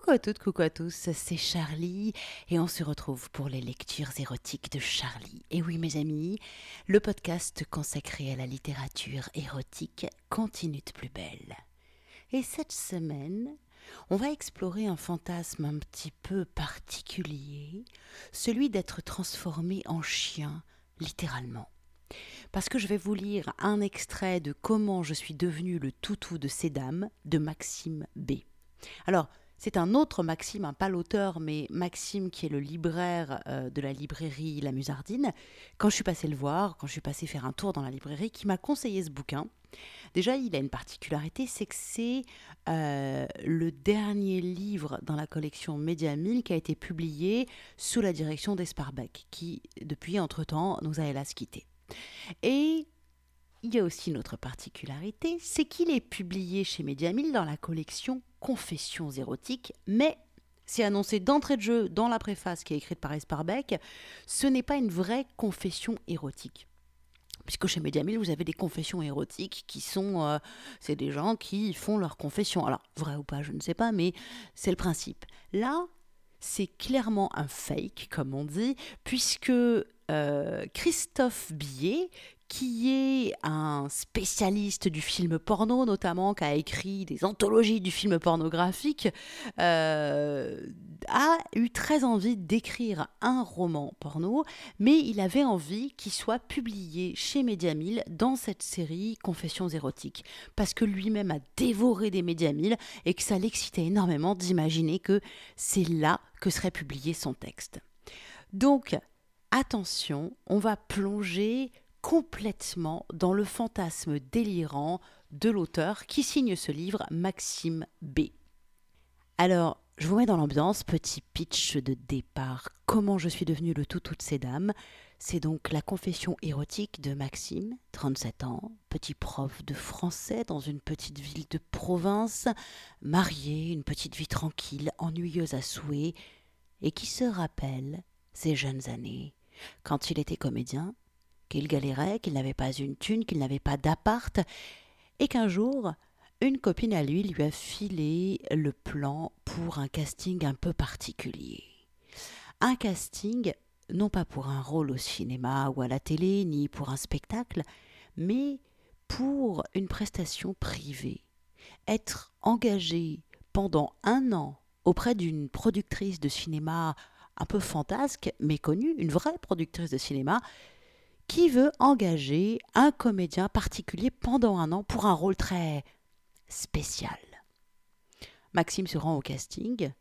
Coucou à toutes, coucou à tous, c'est Charlie et on se retrouve pour les lectures érotiques de Charlie. Et oui mes amis, le podcast consacré à la littérature érotique continue de plus belle. Et cette semaine, on va explorer un fantasme un petit peu particulier, celui d'être transformé en chien, littéralement. Parce que je vais vous lire un extrait de Comment je suis devenu le toutou de ces dames de Maxime B. Alors, c'est un autre Maxime, hein, pas l'auteur, mais Maxime qui est le libraire euh, de la librairie La Musardine. Quand je suis passée le voir, quand je suis passée faire un tour dans la librairie, qui m'a conseillé ce bouquin. Déjà, il a une particularité, c'est que c'est euh, le dernier livre dans la collection Média qui a été publié sous la direction d'Esparbeck, qui, depuis entre-temps, nous a hélas quittés. Et il y a aussi une autre particularité, c'est qu'il est publié chez Mediamil dans la collection Confessions érotiques, mais c'est annoncé d'entrée de jeu dans la préface qui est écrite par Esparbeck, ce n'est pas une vraie confession érotique. Puisque chez Mediamil, vous avez des confessions érotiques qui sont. Euh, c'est des gens qui font leurs confessions. Alors, vrai ou pas, je ne sais pas, mais c'est le principe. Là, c'est clairement un fake, comme on dit, puisque euh, Christophe Billet, qui est un spécialiste du film porno notamment, qui a écrit des anthologies du film pornographique, euh, a eu très envie d'écrire un roman porno, mais il avait envie qu'il soit publié chez Mediamil dans cette série Confessions érotiques, parce que lui-même a dévoré des Mediamil et que ça l'excitait énormément d'imaginer que c'est là que serait publié son texte. Donc, attention, on va plonger complètement dans le fantasme délirant de l'auteur qui signe ce livre, Maxime B. Alors, je vous mets dans l'ambiance, petit pitch de départ. Comment je suis devenu le tout de ces dames? C'est donc la confession érotique de Maxime, 37 ans, petit prof de français dans une petite ville de province, marié, une petite vie tranquille, ennuyeuse à souhait, et qui se rappelle ses jeunes années, quand il était comédien qu'il galérait, qu'il n'avait pas une thune, qu'il n'avait pas d'appart, et qu'un jour, une copine à lui lui a filé le plan pour un casting un peu particulier. Un casting, non pas pour un rôle au cinéma ou à la télé, ni pour un spectacle, mais pour une prestation privée. Être engagé pendant un an auprès d'une productrice de cinéma un peu fantasque, mais connue, une vraie productrice de cinéma, qui veut engager un comédien particulier pendant un an pour un rôle très spécial? Maxime se rend au casting.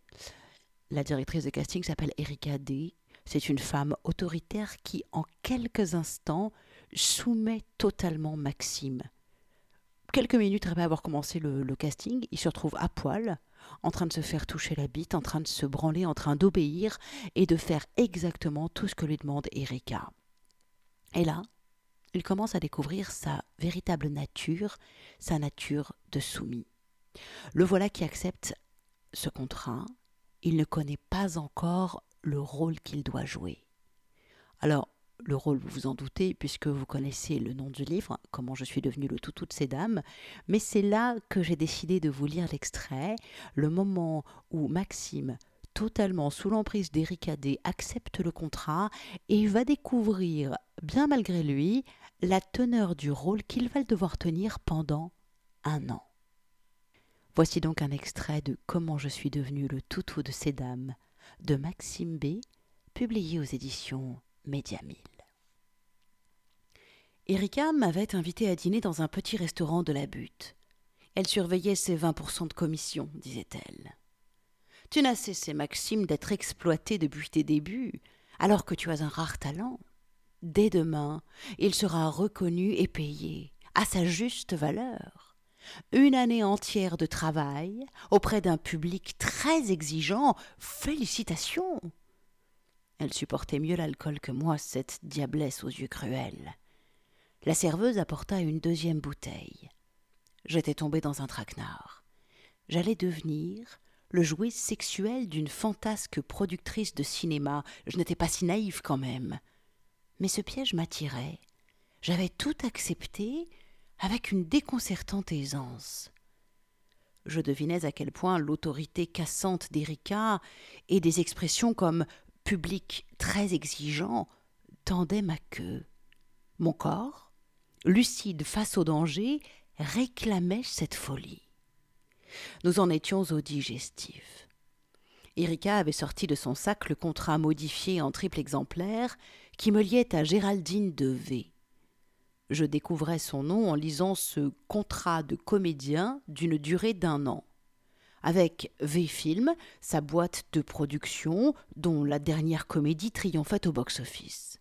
La directrice de casting s'appelle Erika D. C'est une femme autoritaire qui, en quelques instants, soumet totalement Maxime. Quelques minutes après avoir commencé le, casting, il se retrouve à poil, en train de se faire toucher la bite, en train de se branler, en train d'obéir et de faire exactement tout ce que lui demande Erika. Et là, il commence à découvrir sa véritable nature, sa nature de soumis. Le voilà qui accepte ce contrat. Il ne connaît pas encore le rôle qu'il doit jouer. Alors, le rôle, vous vous en doutez, puisque vous connaissez le nom du livre, Comment je suis devenu le toutou de ces dames, mais c'est là que j'ai décidé de vous lire l'extrait, le moment où Maxime totalement sous l'emprise d'Erika D, accepte le contrat et va découvrir, bien malgré lui, la teneur du rôle qu'il va devoir tenir pendant un an. Voici donc un extrait de Comment je suis devenu le toutou de ces dames de Maxime B, publié aux éditions Médiamille. Erika m'avait invité à dîner dans un petit restaurant de la butte. Elle surveillait ses 20% de commission, disait-elle. Tu n'as cessé, Maxime, d'être exploité depuis tes débuts, alors que tu as un rare talent. Dès demain, il sera reconnu et payé à sa juste valeur. Une année entière de travail auprès d'un public très exigeant. Félicitations. Elle supportait mieux l'alcool que moi, cette diablesse aux yeux cruels. La serveuse apporta une deuxième bouteille. J'étais tombé dans un traquenard. J'allais devenir le jouet sexuel d'une fantasque productrice de cinéma. Je n'étais pas si naïve quand même. Mais ce piège m'attirait. J'avais tout accepté avec une déconcertante aisance. Je devinais à quel point l'autorité cassante d'Erika et des expressions comme public très exigeant tendaient ma queue. Mon corps, lucide face au danger, réclamait cette folie. Nous en étions au digestif. Erika avait sorti de son sac le contrat modifié en triple exemplaire qui me liait à Géraldine de V. Je découvrais son nom en lisant ce contrat de comédien d'une durée d'un an. Avec V-Film, sa boîte de production, dont la dernière comédie triomphait au box-office.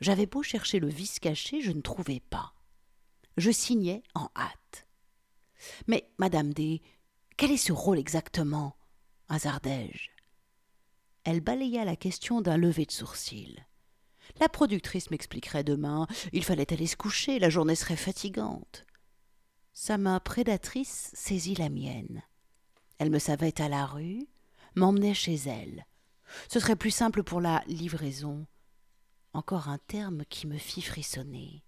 J'avais beau chercher le vice caché, je ne trouvais pas. Je signais en hâte. Mais, Madame D, quel est ce rôle exactement? hasardai-je. Elle balaya la question d'un lever de sourcils. La productrice m'expliquerait demain. Il fallait aller se coucher, la journée serait fatigante. Sa main prédatrice saisit la mienne. Elle me savait à la rue, m'emmenait chez elle. Ce serait plus simple pour la livraison. Encore un terme qui me fit frissonner.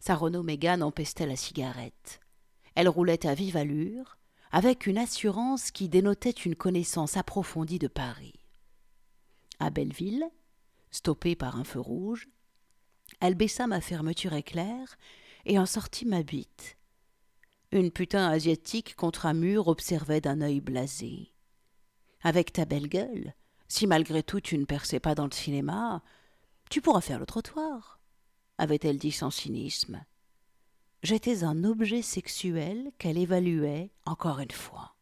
Sa Renault Mégane empestait la cigarette. Elle roulait à vive allure, avec une assurance qui dénotait une connaissance approfondie de Paris. À Belleville, stoppée par un feu rouge, elle baissa ma fermeture éclair et en sortit ma bite. Une putain asiatique contre un mur observait d'un œil blasé. Avec ta belle gueule, si malgré tout tu ne perçais pas dans le cinéma, tu pourras faire le trottoir, avait-elle dit sans cynisme. J'étais un objet sexuel qu'elle évaluait encore une fois.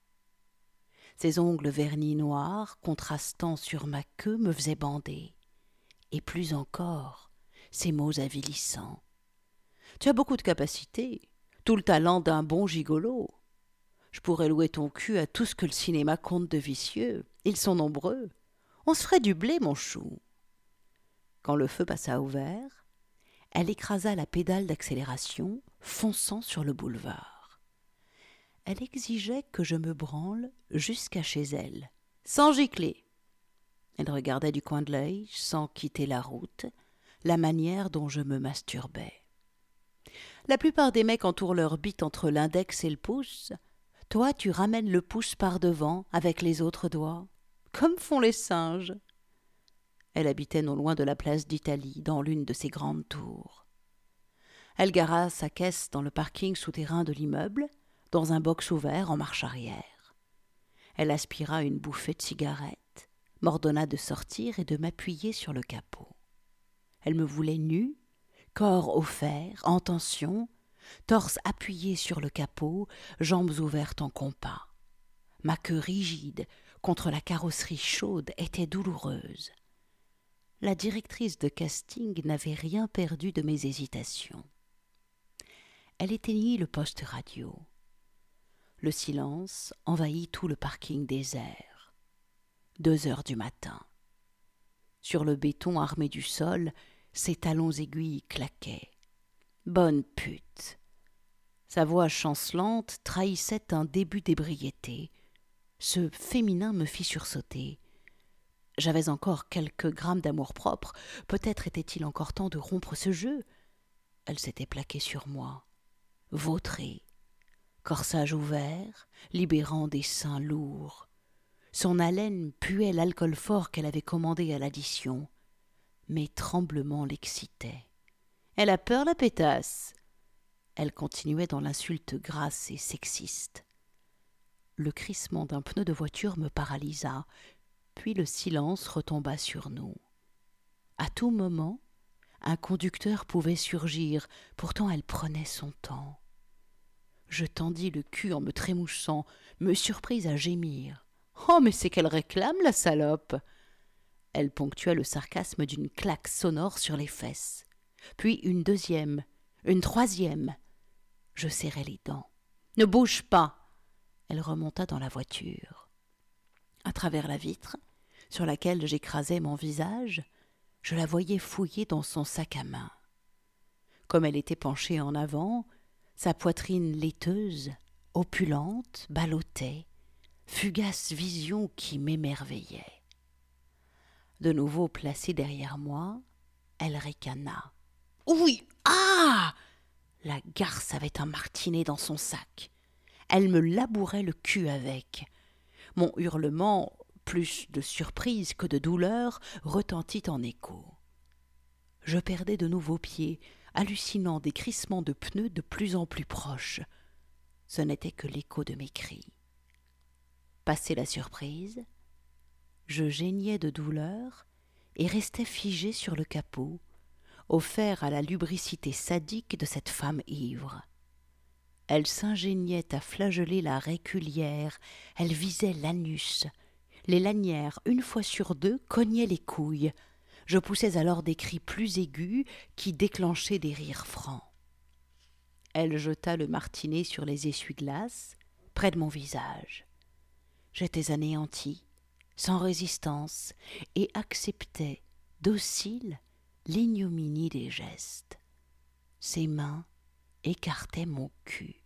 Ses ongles vernis noirs contrastant sur ma queue me faisaient bander. Et plus encore, ses mots avilissants. Tu as beaucoup de capacités, tout le talent d'un bon gigolo. Je pourrais louer ton cul à tout ce que le cinéma compte de vicieux. Ils sont nombreux. On se ferait du blé, mon chou. Quand le feu passa au vert, elle écrasa la pédale d'accélération, fonçant sur le boulevard. Elle exigeait que je me branle jusqu'à chez elle, sans gicler. Elle regardait du coin de l'œil, sans quitter la route, la manière dont je me masturbais. La plupart des mecs entourent leur bite entre l'index et le pouce. Toi, tu ramènes le pouce par devant avec les autres doigts, comme font les singes. Elle habitait non loin de la place d'Italie, dans l'une de ses grandes tours. Elle gara sa caisse dans le parking souterrain de l'immeuble, dans un box ouvert en marche arrière. Elle aspira une bouffée de cigarette, m'ordonna de sortir et de m'appuyer sur le capot. Elle me voulait nue, corps offert, en tension, torse appuyé sur le capot, jambes ouvertes en compas. Ma queue rigide contre la carrosserie chaude était douloureuse la directrice de casting n'avait rien perdu de mes hésitations. Elle éteignit le poste radio. Le silence envahit tout le parking désert. Deux heures du matin. Sur le béton armé du sol, ses talons aiguilles claquaient. Bonne pute. Sa voix chancelante trahissait un début d'ébriété. Ce féminin me fit sursauter. J'avais encore quelques grammes d'amour-propre. Peut-être était-il encore temps de rompre ce jeu. Elle s'était plaquée sur moi, vautrée, corsage ouvert, libérant des seins lourds. Son haleine puait l'alcool fort qu'elle avait commandé à l'addition. Mes tremblements l'excitaient. Elle a peur, la pétasse. Elle continuait dans l'insulte grasse et sexiste. Le crissement d'un pneu de voiture me paralysa puis le silence retomba sur nous. À tout moment, un conducteur pouvait surgir, pourtant elle prenait son temps. Je tendis le cul en me trémouchant, me surpris à gémir. Oh, mais c'est qu'elle réclame, la salope Elle ponctua le sarcasme d'une claque sonore sur les fesses. Puis une deuxième, une troisième. Je serrai les dents. Ne bouge pas Elle remonta dans la voiture. À travers la vitre, sur laquelle j'écrasais mon visage, je la voyais fouiller dans son sac à main. Comme elle était penchée en avant, sa poitrine laiteuse, opulente, ballottait, fugace vision qui m'émerveillait. De nouveau placée derrière moi, elle ricana. Oui, ah La garce avait un martinet dans son sac. Elle me labourait le cul avec. Mon hurlement, plus de surprise que de douleur, retentit en écho. Je perdais de nouveaux pieds, hallucinant des crissements de pneus de plus en plus proches. Ce n'était que l'écho de mes cris. Passé la surprise, je geignais de douleur et restais figé sur le capot, offert à la lubricité sadique de cette femme ivre. Elle s'ingéniait à flageller la réculière, elle visait l'anus. Les lanières, une fois sur deux, cognaient les couilles. Je poussais alors des cris plus aigus qui déclenchaient des rires francs. Elle jeta le martinet sur les essuie-glaces, près de mon visage. J'étais anéanti, sans résistance, et acceptais, docile, l'ignominie des gestes. Ses mains écartaient mon cul.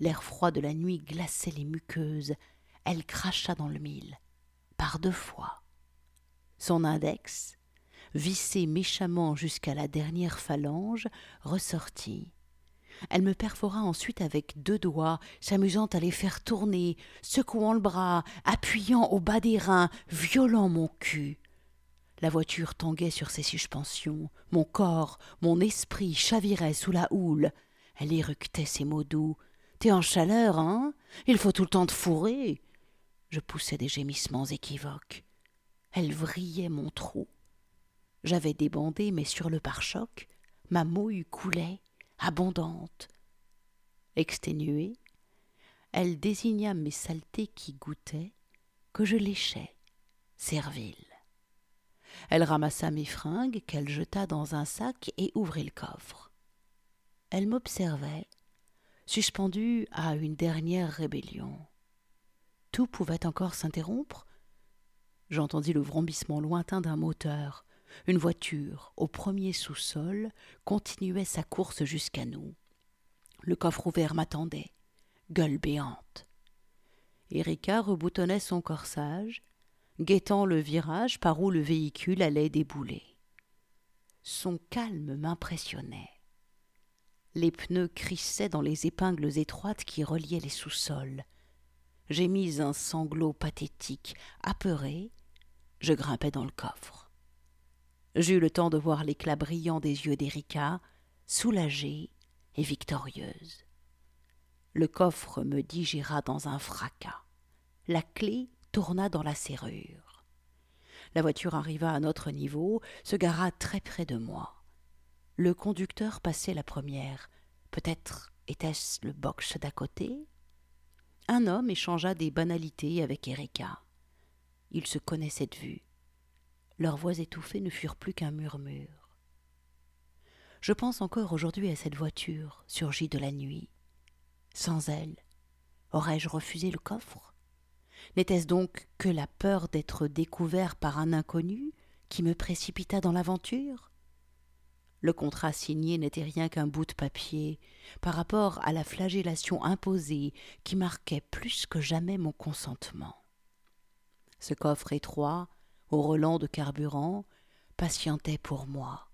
L'air froid de la nuit glaçait les muqueuses. Elle cracha dans le mille, par deux fois. Son index, vissé méchamment jusqu'à la dernière phalange, ressortit. Elle me perfora ensuite avec deux doigts, s'amusant à les faire tourner, secouant le bras, appuyant au bas des reins, violant mon cul. La voiture tanguait sur ses suspensions, mon corps, mon esprit chavirait sous la houle. Elle éructait ses mots doux. T'es en chaleur, hein? Il faut tout le temps te fourrer. Je poussais des gémissements équivoques. Elle vrillait mon trou. J'avais débandé, mais sur le pare-choc, ma mouille coulait abondante. Exténuée, elle désigna mes saletés qui goûtaient, que je léchais, servile. Elle ramassa mes fringues qu'elle jeta dans un sac et ouvrit le coffre. Elle m'observait, suspendue à une dernière rébellion. Tout pouvait encore s'interrompre. J'entendis le vrombissement lointain d'un moteur, une voiture, au premier sous-sol, continuait sa course jusqu'à nous. Le coffre ouvert m'attendait, gueule béante. Erika reboutonnait son corsage, guettant le virage par où le véhicule allait débouler. Son calme m'impressionnait. Les pneus crissaient dans les épingles étroites qui reliaient les sous-sols. J'ai mis un sanglot pathétique, apeuré, je grimpai dans le coffre. J'eus le temps de voir l'éclat brillant des yeux d'Erika, soulagée et victorieuse. Le coffre me digéra dans un fracas. La clé tourna dans la serrure. La voiture arriva à notre niveau, se gara très près de moi. Le conducteur passait la première. Peut-être était-ce le box d'à côté? Un homme échangea des banalités avec Erika. Ils se connaissaient de vue. Leurs voix étouffées ne furent plus qu'un murmure. Je pense encore aujourd'hui à cette voiture surgie de la nuit. Sans elle, aurais-je refusé le coffre? N'était-ce donc que la peur d'être découvert par un inconnu qui me précipita dans l'aventure? Le contrat signé n'était rien qu'un bout de papier par rapport à la flagellation imposée qui marquait plus que jamais mon consentement. Ce coffre étroit, au relent de carburant, patientait pour moi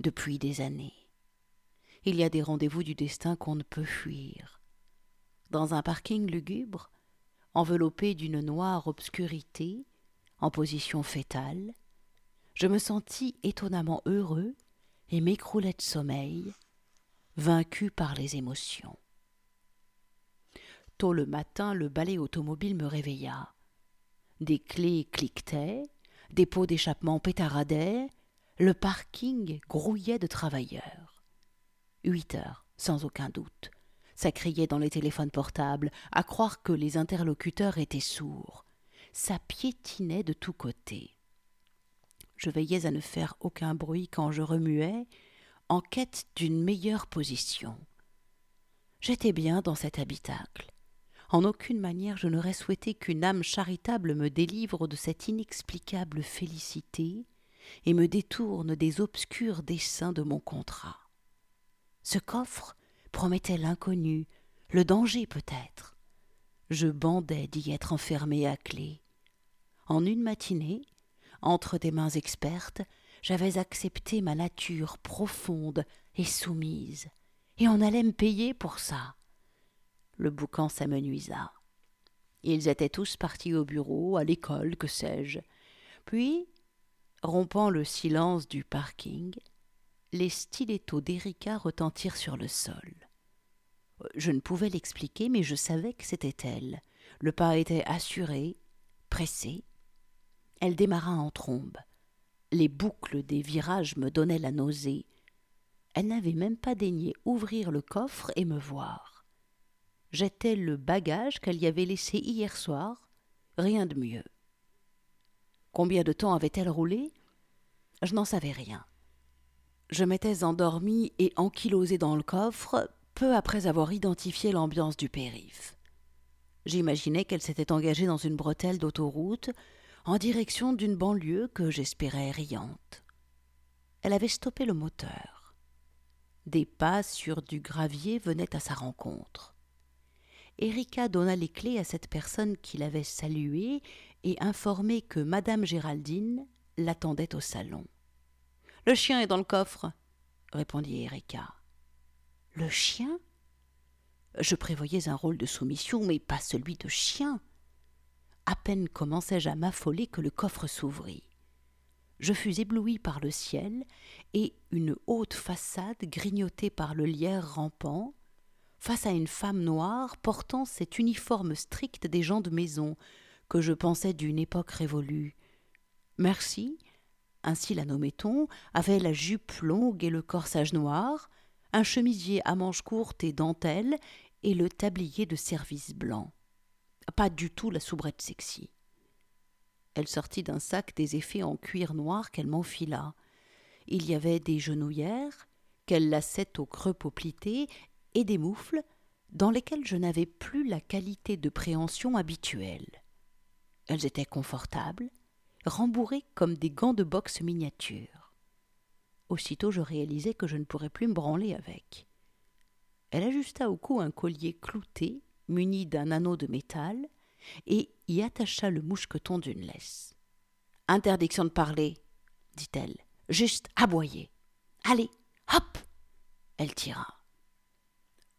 depuis des années. Il y a des rendez-vous du destin qu'on ne peut fuir. Dans un parking lugubre, enveloppé d'une noire obscurité, en position fétale, je me sentis étonnamment heureux et m'écroulai de sommeil, vaincu par les émotions. Tôt le matin, le balai automobile me réveilla. Des clés cliquetaient, des pots d'échappement pétaradaient, le parking grouillait de travailleurs. Huit heures, sans aucun doute. Ça criait dans les téléphones portables, à croire que les interlocuteurs étaient sourds. Ça piétinait de tous côtés. Je veillais à ne faire aucun bruit quand je remuais, en quête d'une meilleure position. J'étais bien dans cet habitacle. En aucune manière je n'aurais souhaité qu'une âme charitable me délivre de cette inexplicable félicité et me détourne des obscurs desseins de mon contrat. Ce coffre promettait l'inconnu, le danger peut-être. Je bandais d'y être enfermé à clé. En une matinée, entre des mains expertes, j'avais accepté ma nature profonde et soumise, et on allait me payer pour ça. Le boucan s'amenuisa. Ils étaient tous partis au bureau, à l'école, que sais-je. Puis, rompant le silence du parking, les stilettos d'Erika retentirent sur le sol. Je ne pouvais l'expliquer, mais je savais que c'était elle. Le pas était assuré, pressé. Elle démarra en trombe. Les boucles des virages me donnaient la nausée. Elle n'avait même pas daigné ouvrir le coffre et me voir. J'étais le bagage qu'elle y avait laissé hier soir, rien de mieux. Combien de temps avait-elle roulé? Je n'en savais rien. Je m'étais endormi et ankylosé dans le coffre peu après avoir identifié l'ambiance du périph'. J'imaginais qu'elle s'était engagée dans une bretelle d'autoroute en direction d'une banlieue que j'espérais riante. Elle avait stoppé le moteur. Des pas sur du gravier venaient à sa rencontre. Erika donna les clés à cette personne qui l'avait saluée et informé que Madame Géraldine l'attendait au salon. Le chien est dans le coffre, répondit Erika. Le chien? Je prévoyais un rôle de soumission, mais pas celui de chien. À peine commençai-je à m'affoler que le coffre s'ouvrit. Je fus ébloui par le ciel et une haute façade grignotée par le lierre rampant, face à une femme noire portant cet uniforme strict des gens de maison que je pensais d'une époque révolue. Merci, ainsi la nommait-on, avait la jupe longue et le corsage noir, un chemisier à manches courtes et dentelles et le tablier de service blanc. Pas du tout la soubrette sexy. Elle sortit d'un sac des effets en cuir noir qu'elle m'enfila. Il y avait des genouillères, qu'elle lassait au creux poplité, et des moufles, dans lesquelles je n'avais plus la qualité de préhension habituelle. Elles étaient confortables, rembourrées comme des gants de boxe miniatures. Aussitôt je réalisai que je ne pourrais plus me branler avec. Elle ajusta au cou un collier clouté, muni d'un anneau de métal, et y attacha le moucheton d'une laisse. Interdiction de parler, dit-elle, juste aboyer. Allez, hop Elle tira.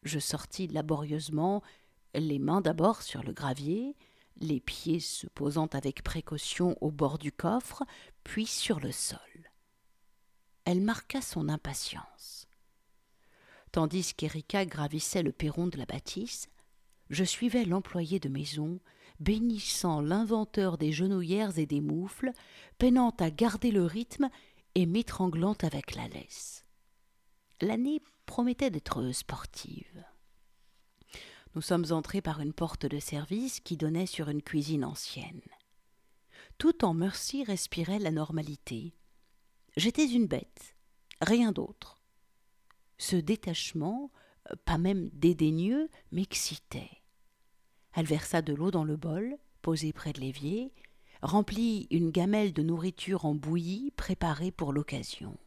Je sortis laborieusement, les mains d'abord sur le gravier, les pieds se posant avec précaution au bord du coffre, puis sur le sol. Elle marqua son impatience. Tandis qu'Erika gravissait le perron de la bâtisse, je suivais l'employé de maison, bénissant l'inventeur des genouillères et des moufles, peinant à garder le rythme et m'étranglant avec la laisse. L'année promettait d'être sportive. Nous sommes entrés par une porte de service qui donnait sur une cuisine ancienne. Tout en Mercy respirait la normalité. J'étais une bête, rien d'autre. Ce détachement, pas même dédaigneux, m'excitait. Elle versa de l'eau dans le bol, posé près de l'évier, remplit une gamelle de nourriture en bouillie préparée pour l'occasion.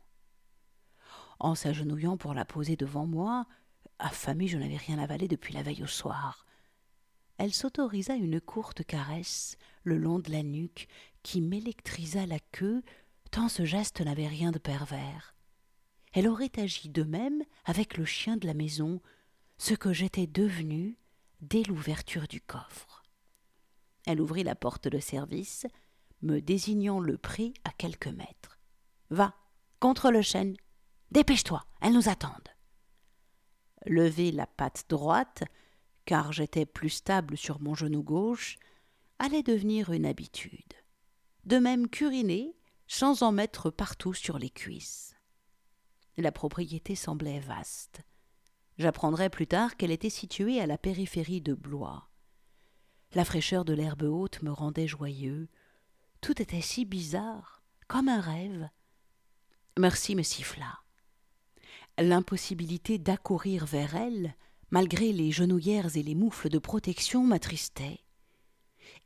En s'agenouillant pour la poser devant moi, Affamée, je n'avais rien avalé depuis la veille au soir. Elle s'autorisa une courte caresse le long de la nuque qui m'électrisa la queue, tant ce geste n'avait rien de pervers. Elle aurait agi de même avec le chien de la maison, ce que j'étais devenu dès l'ouverture du coffre. Elle ouvrit la porte de service, me désignant le prix à quelques mètres. Va, contre le chêne. Dépêche-toi, elles nous attendent lever la patte droite, car j'étais plus stable sur mon genou gauche, allait devenir une habitude. De même qu'uriner, sans en mettre partout sur les cuisses. La propriété semblait vaste. J'apprendrai plus tard qu'elle était située à la périphérie de Blois. La fraîcheur de l'herbe haute me rendait joyeux. Tout était si bizarre, comme un rêve. Merci me siffla. L'impossibilité d'accourir vers elle, malgré les genouillères et les moufles de protection, m'attristait.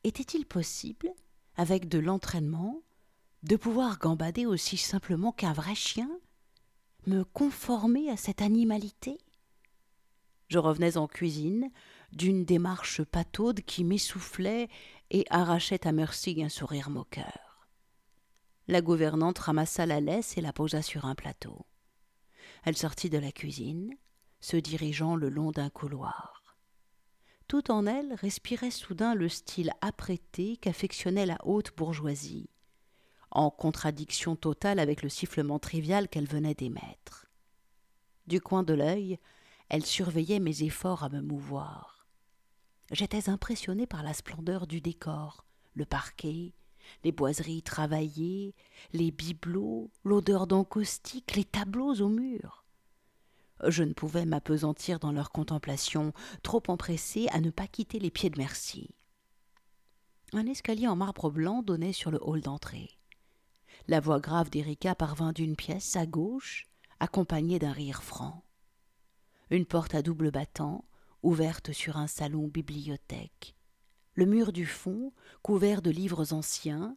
Était-il possible, avec de l'entraînement, de pouvoir gambader aussi simplement qu'un vrai chien Me conformer à cette animalité? Je revenais en cuisine, d'une démarche pataude qui m'essoufflait et arrachait à Mercy un sourire moqueur. La gouvernante ramassa la laisse et la posa sur un plateau. Elle sortit de la cuisine, se dirigeant le long d'un couloir. Tout en elle respirait soudain le style apprêté qu'affectionnait la haute bourgeoisie, en contradiction totale avec le sifflement trivial qu'elle venait d'émettre. Du coin de l'œil, elle surveillait mes efforts à me mouvoir. J'étais impressionné par la splendeur du décor, le parquet, les boiseries travaillées, les bibelots, l'odeur d'encaustique, les tableaux aux murs. Je ne pouvais m'apesantir dans leur contemplation, trop empressé à ne pas quitter les pieds de Merci. Un escalier en marbre blanc donnait sur le hall d'entrée. La voix grave d'Erika parvint d'une pièce à gauche, accompagnée d'un rire franc. Une porte à double battant, ouverte sur un salon bibliothèque. Le mur du fond, couvert de livres anciens,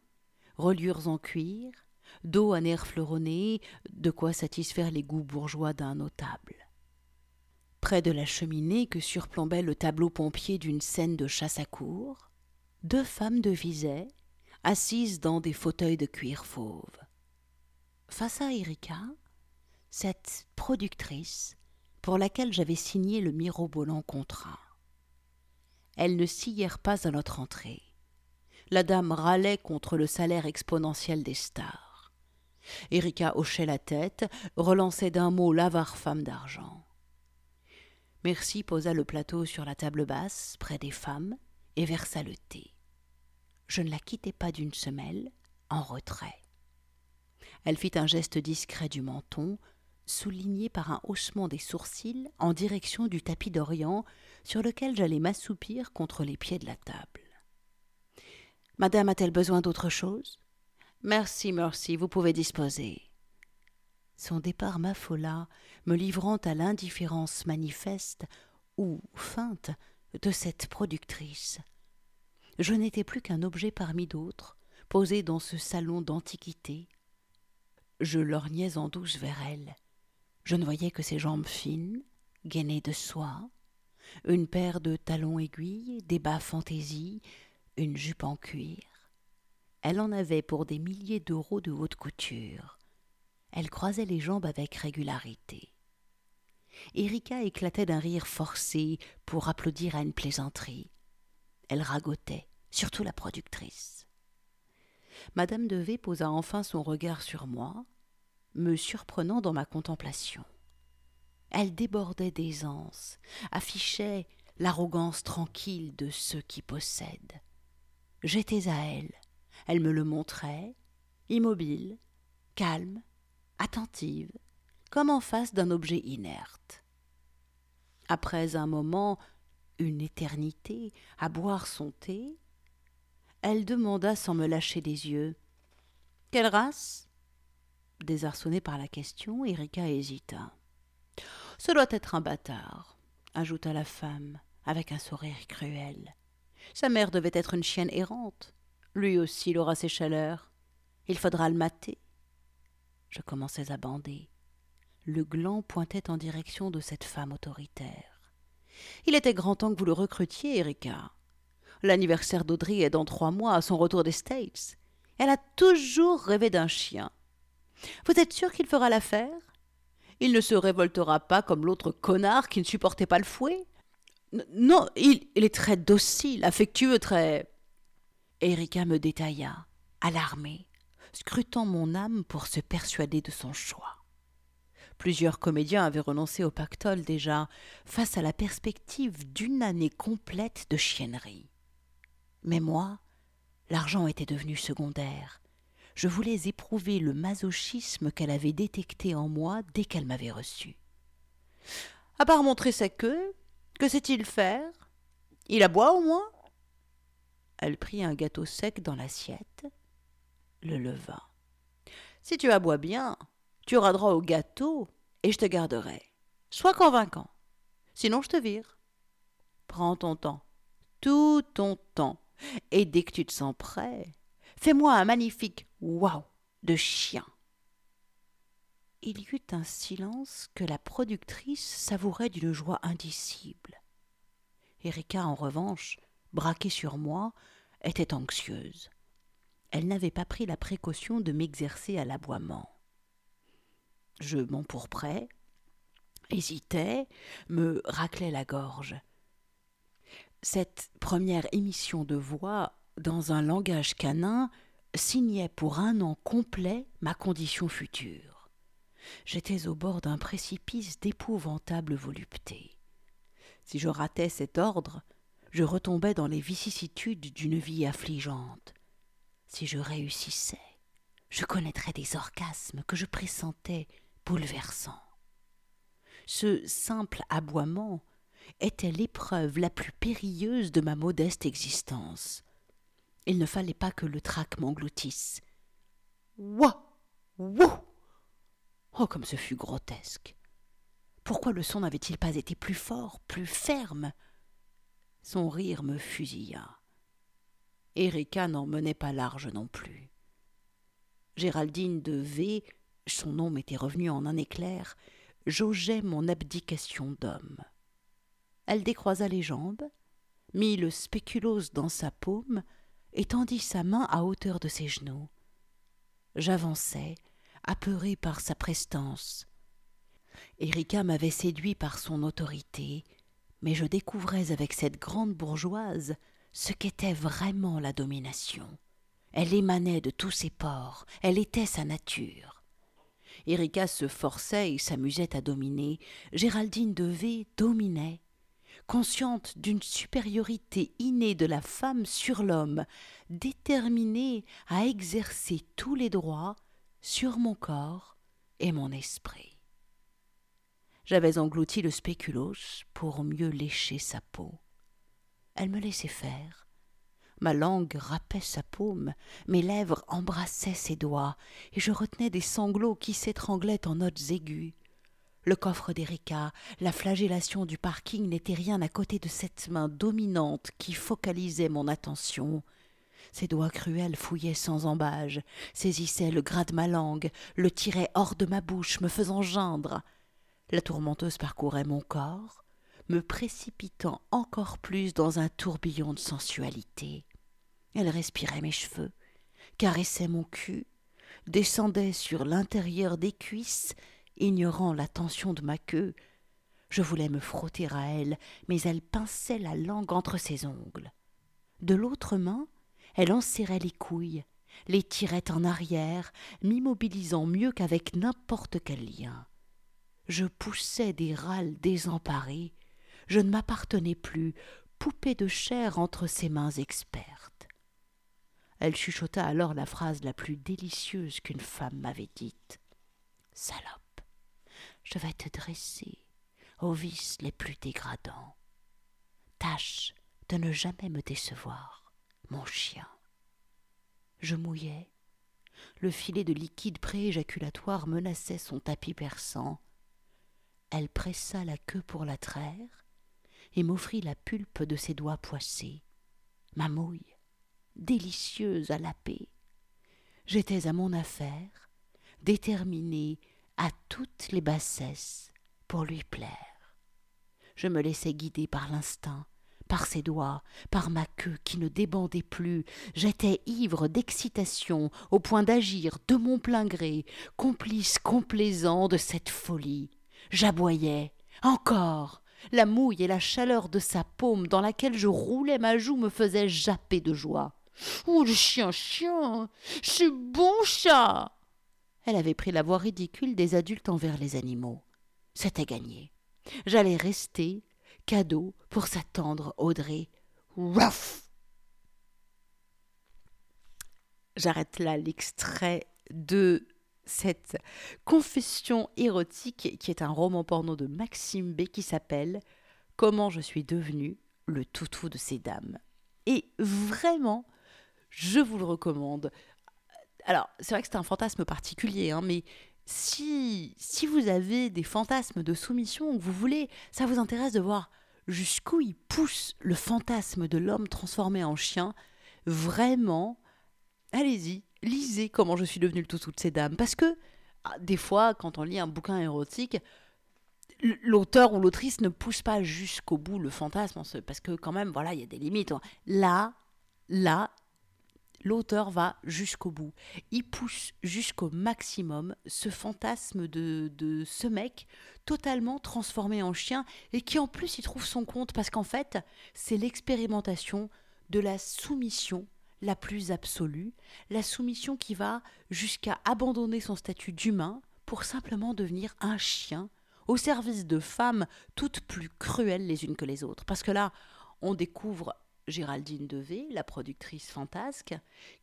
reliures en cuir, dos à nerfs fleuronnés, de quoi satisfaire les goûts bourgeois d'un notable. Près de la cheminée que surplombait le tableau pompier d'une scène de chasse à cour, deux femmes devisaient, assises dans des fauteuils de cuir fauve. Face à Erika, cette productrice pour laquelle j'avais signé le mirobolant contrat. Elles ne scièrent pas à notre entrée. La dame râlait contre le salaire exponentiel des stars. Erika hochait la tête, relançait d'un mot l'avare femme d'argent. Merci posa le plateau sur la table basse, près des femmes, et versa le thé. Je ne la quittai pas d'une semelle, en retrait. Elle fit un geste discret du menton, souligné par un haussement des sourcils en direction du tapis d'Orient sur lequel j'allais m'assoupir contre les pieds de la table. Madame a-t-elle besoin d'autre chose Merci, merci, vous pouvez disposer. Son départ m'affola, me livrant à l'indifférence manifeste ou feinte de cette productrice. Je n'étais plus qu'un objet parmi d'autres, posé dans ce salon d'antiquité. Je lorgnais en douce vers elle. Je ne voyais que ses jambes fines, gainées de soie, une paire de talons aiguilles, des bas fantaisie, une jupe en cuir. Elle en avait pour des milliers d'euros de haute couture. Elle croisait les jambes avec régularité. Erika éclatait d'un rire forcé pour applaudir à une plaisanterie. Elle ragotait, surtout la productrice. Madame de V posa enfin son regard sur moi, me surprenant dans ma contemplation. Elle débordait d'aisance, affichait l'arrogance tranquille de ceux qui possèdent. J'étais à elle, elle me le montrait, immobile, calme, attentive, comme en face d'un objet inerte. Après un moment, une éternité, à boire son thé, elle demanda sans me lâcher des yeux Quelle race? Désarçonnée par la question, Erika hésita. Ce doit être un bâtard, ajouta la femme, avec un sourire cruel. Sa mère devait être une chienne errante. Lui aussi il aura ses chaleurs. Il faudra le mater. Je commençais à bander. Le gland pointait en direction de cette femme autoritaire. Il était grand temps que vous le recrutiez, Erika. L'anniversaire d'Audrey est dans trois mois à son retour des States. Elle a toujours rêvé d'un chien. Vous êtes sûr qu'il fera l'affaire? Il ne se révoltera pas comme l'autre connard qui ne supportait pas le fouet? Non, il, est très docile, affectueux, très. Erika me détailla, alarmée, scrutant mon âme pour se persuader de son choix. Plusieurs comédiens avaient renoncé au pactole déjà, face à la perspective d'une année complète de chiennerie. Mais moi, l'argent était devenu secondaire. Je voulais éprouver le masochisme qu'elle avait détecté en moi dès qu'elle m'avait reçu. À part montrer sa queue, que sait-il faire? Il aboie au moins? Elle prit un gâteau sec dans l'assiette, le leva. Si tu aboies bien, tu auras droit au gâteau et je te garderai. Sois convaincant. Sinon, je te vire. Prends ton temps. Tout ton temps. Et dès que tu te sens prêt, fais-moi un magnifique waouh de chien. Il y eut un silence que la productrice savourait d'une joie indicible. Erika, en revanche, braquée sur moi, était anxieuse. Elle n'avait pas pris la précaution de m'exercer à l'aboiement. Je m'empourprais, hésitais, me raclais la gorge. Cette première émission de voix dans un langage canin signait pour un an complet ma condition future. J'étais au bord d'un précipice d'épouvantable volupté. Si je ratais cet ordre, je retombais dans les vicissitudes d'une vie affligeante. Si je réussissais, je connaîtrais des orgasmes que je pressentais bouleversants. Ce simple aboiement était l'épreuve la plus périlleuse de ma modeste existence. Il ne fallait pas que le trac m'engloutisse. Ouah Wouh Oh, comme ce fut grotesque Pourquoi le son n'avait-il pas été plus fort, plus ferme? Son rire me fusilla. Erika n'en menait pas large non plus. Géraldine de V, son nom m'était revenu en un éclair, jaugeait mon abdication d'homme. Elle décroisa les jambes, mit le spéculoos dans sa paume et tendit sa main à hauteur de ses genoux. J'avançai, apeuré par sa prestance. Erika m'avait séduit par son autorité, mais je découvrais avec cette grande bourgeoise ce qu'était vraiment la domination. Elle émanait de tous ses pores, elle était sa nature. Erika se forçait et s'amusait à dominer, Géraldine de V dominait, consciente d'une supériorité innée de la femme sur l'homme, déterminée à exercer tous les droits sur mon corps et mon esprit. J'avais englouti le spéculoos pour mieux lécher sa peau. Elle me laissait faire. Ma langue râpait sa paume, mes lèvres embrassaient ses doigts, et je retenais des sanglots qui s'étranglaient en notes aiguës. Le coffre d'Erika, la flagellation du parking n'étaient rien à côté de cette main dominante qui focalisait mon attention. Ses doigts cruels fouillaient sans embâge, saisissaient le gras de ma langue, le tiraient hors de ma bouche, me faisant geindre. La tourmenteuse parcourait mon corps, me précipitant encore plus dans un tourbillon de sensualité. Elle respirait mes cheveux, caressait mon cul, descendait sur l'intérieur des cuisses ignorant la tension de ma queue. Je voulais me frotter à elle, mais elle pinçait la langue entre ses ongles. De l'autre main, elle enserrait les couilles, les tirait en arrière, m'immobilisant mieux qu'avec n'importe quel lien. Je poussais des râles désemparés, je ne m'appartenais plus, poupée de chair entre ses mains expertes. Elle chuchota alors la phrase la plus délicieuse qu'une femme m'avait dite. Salope je vais te dresser aux vices les plus dégradants. Tâche de ne jamais me décevoir, mon chien. Je mouillais. Le filet de liquide prééjaculatoire menaçait son tapis perçant. Elle pressa la queue pour la traire et m'offrit la pulpe de ses doigts poissés. Ma mouille, délicieuse à laper. J'étais à mon affaire, déterminée à toutes les bassesses pour lui plaire. Je me laissais guider par l'instinct, par ses doigts, par ma queue qui ne débandait plus. J'étais ivre d'excitation au point d'agir de mon plein gré, complice complaisant de cette folie. J'aboyais. Encore. La mouille et la chaleur de sa paume dans laquelle je roulais ma joue me faisaient japper de joie. Oh, le chien, chien, c'est bon chat elle avait pris la voix ridicule des adultes envers les animaux. C'était gagné. J'allais rester cadeau pour sa tendre Audrey. Ruff J'arrête là l'extrait de cette confession érotique qui est un roman porno de Maxime B qui s'appelle Comment je suis devenu le toutou de ces dames. Et vraiment, je vous le recommande. Alors, c'est vrai que c'est un fantasme particulier, hein, mais si, si vous avez des fantasmes de soumission, que vous voulez, ça vous intéresse de voir jusqu'où il pousse le fantasme de l'homme transformé en chien, vraiment, allez-y, lisez comment je suis devenu le toutou de ces dames. Parce que, ah, des fois, quand on lit un bouquin érotique, l'auteur ou l'autrice ne pousse pas jusqu'au bout le fantasme, parce que quand même, voilà, il y a des limites. Là, là, l'auteur va jusqu'au bout. Il pousse jusqu'au maximum ce fantasme de, de, ce mec totalement transformé en chien et qui en plus y trouve son compte parce qu'en fait, c'est l'expérimentation de la soumission la plus absolue, la soumission qui va jusqu'à abandonner son statut d'humain pour simplement devenir un chien au service de femmes toutes plus cruelles les unes que les autres. Parce que là, on découvre Géraldine Devey, la productrice fantasque,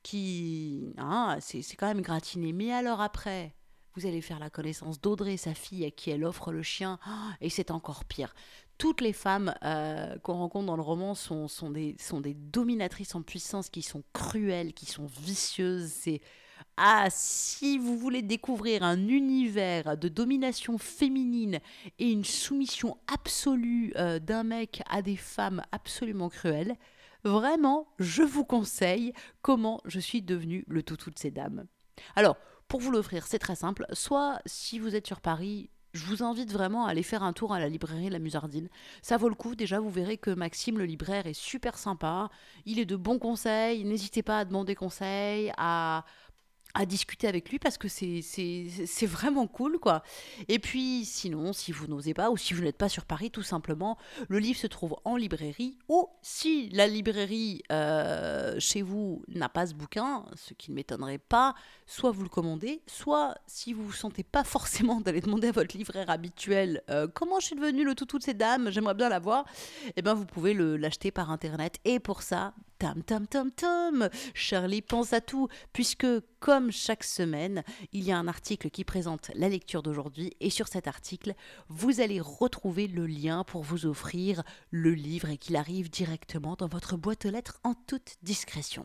qui. Hein, c'est quand même gratiné. Mais alors après, vous allez faire la connaissance d'Audrey, sa fille, à qui elle offre le chien, et c'est encore pire. Toutes les femmes euh, qu'on rencontre dans le roman sont, sont, des, sont des dominatrices en puissance qui sont cruelles, qui sont vicieuses. C'est ah, si vous voulez découvrir un univers de domination féminine et une soumission absolue euh, d'un mec à des femmes absolument cruelles, vraiment, je vous conseille comment je suis devenue le toutou de ces dames. Alors, pour vous l'offrir, c'est très simple. Soit, si vous êtes sur Paris, je vous invite vraiment à aller faire un tour à la librairie La Musardine. Ça vaut le coup. Déjà, vous verrez que Maxime, le libraire, est super sympa. Il est de bons conseils. N'hésitez pas à demander conseil, à à discuter avec lui parce que c'est vraiment cool quoi. Et puis sinon, si vous n'osez pas ou si vous n'êtes pas sur Paris, tout simplement, le livre se trouve en librairie ou si la librairie euh, chez vous n'a pas ce bouquin, ce qui ne m'étonnerait pas, soit vous le commandez, soit si vous vous sentez pas forcément d'aller demander à votre libraire habituel euh, comment je suis devenu le toutou de ces dames, j'aimerais bien l'avoir, eh ben vous pouvez l'acheter par internet et pour ça, Tam, tam, tam, tam Charlie pense à tout, puisque, comme chaque semaine, il y a un article qui présente la lecture d'aujourd'hui, et sur cet article, vous allez retrouver le lien pour vous offrir le livre et qu'il arrive directement dans votre boîte aux lettres en toute discrétion.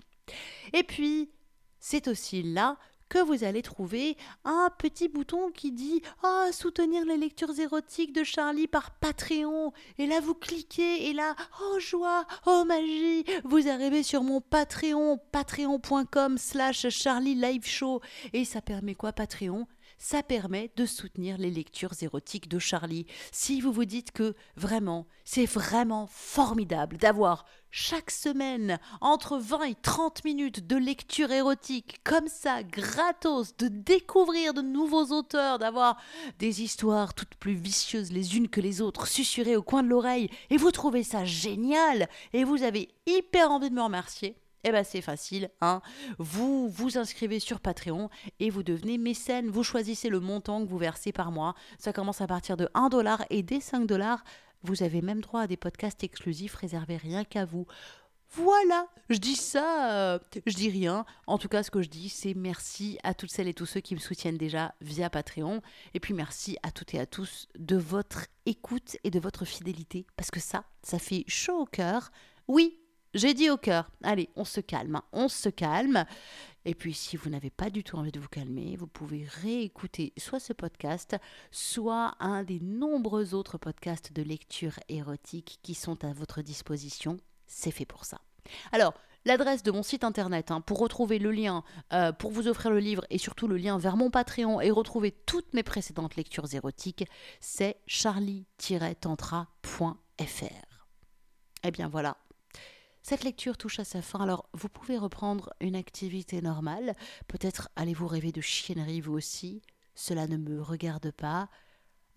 Et puis, c'est aussi là que vous allez trouver un petit bouton qui dit Ah, soutenir les lectures érotiques de Charlie par Patreon. Et là, vous cliquez et là, oh joie, oh magie, vous arrivez sur mon Patreon, patreon.com slash Charlie Live Show. Et ça permet quoi, Patreon? Ça permet de soutenir les lectures érotiques de Charlie. Si vous vous dites que vraiment, c'est vraiment formidable d'avoir chaque semaine entre 20 et 30 minutes de lecture érotique comme ça, gratos, de découvrir de nouveaux auteurs, d'avoir des histoires toutes plus vicieuses les unes que les autres, susurrées au coin de l'oreille, et vous trouvez ça génial, et vous avez hyper envie de me remercier, eh bien c'est facile, hein. Vous vous inscrivez sur Patreon et vous devenez mécène. Vous choisissez le montant que vous versez par mois. Ça commence à partir de 1 dollar et dès 5 dollars, vous avez même droit à des podcasts exclusifs réservés rien qu'à vous. Voilà, je dis ça, euh, je dis rien. En tout cas, ce que je dis, c'est merci à toutes celles et tous ceux qui me soutiennent déjà via Patreon. Et puis merci à toutes et à tous de votre écoute et de votre fidélité. Parce que ça, ça fait chaud au cœur. Oui, j'ai dit au cœur, allez, on se calme, hein, on se calme. Et puis si vous n'avez pas du tout envie de vous calmer, vous pouvez réécouter soit ce podcast, soit un des nombreux autres podcasts de lecture érotique qui sont à votre disposition. C'est fait pour ça. Alors, l'adresse de mon site internet hein, pour retrouver le lien, euh, pour vous offrir le livre et surtout le lien vers mon Patreon et retrouver toutes mes précédentes lectures érotiques, c'est charlie-tantra.fr. Eh bien voilà, cette lecture touche à sa fin, alors vous pouvez reprendre une activité normale, peut-être allez-vous rêver de chiennerie vous aussi, cela ne me regarde pas.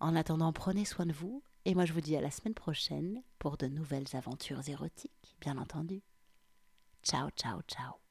En attendant, prenez soin de vous, et moi je vous dis à la semaine prochaine pour de nouvelles aventures érotiques, bien entendu. Ciao, ciao, ciao.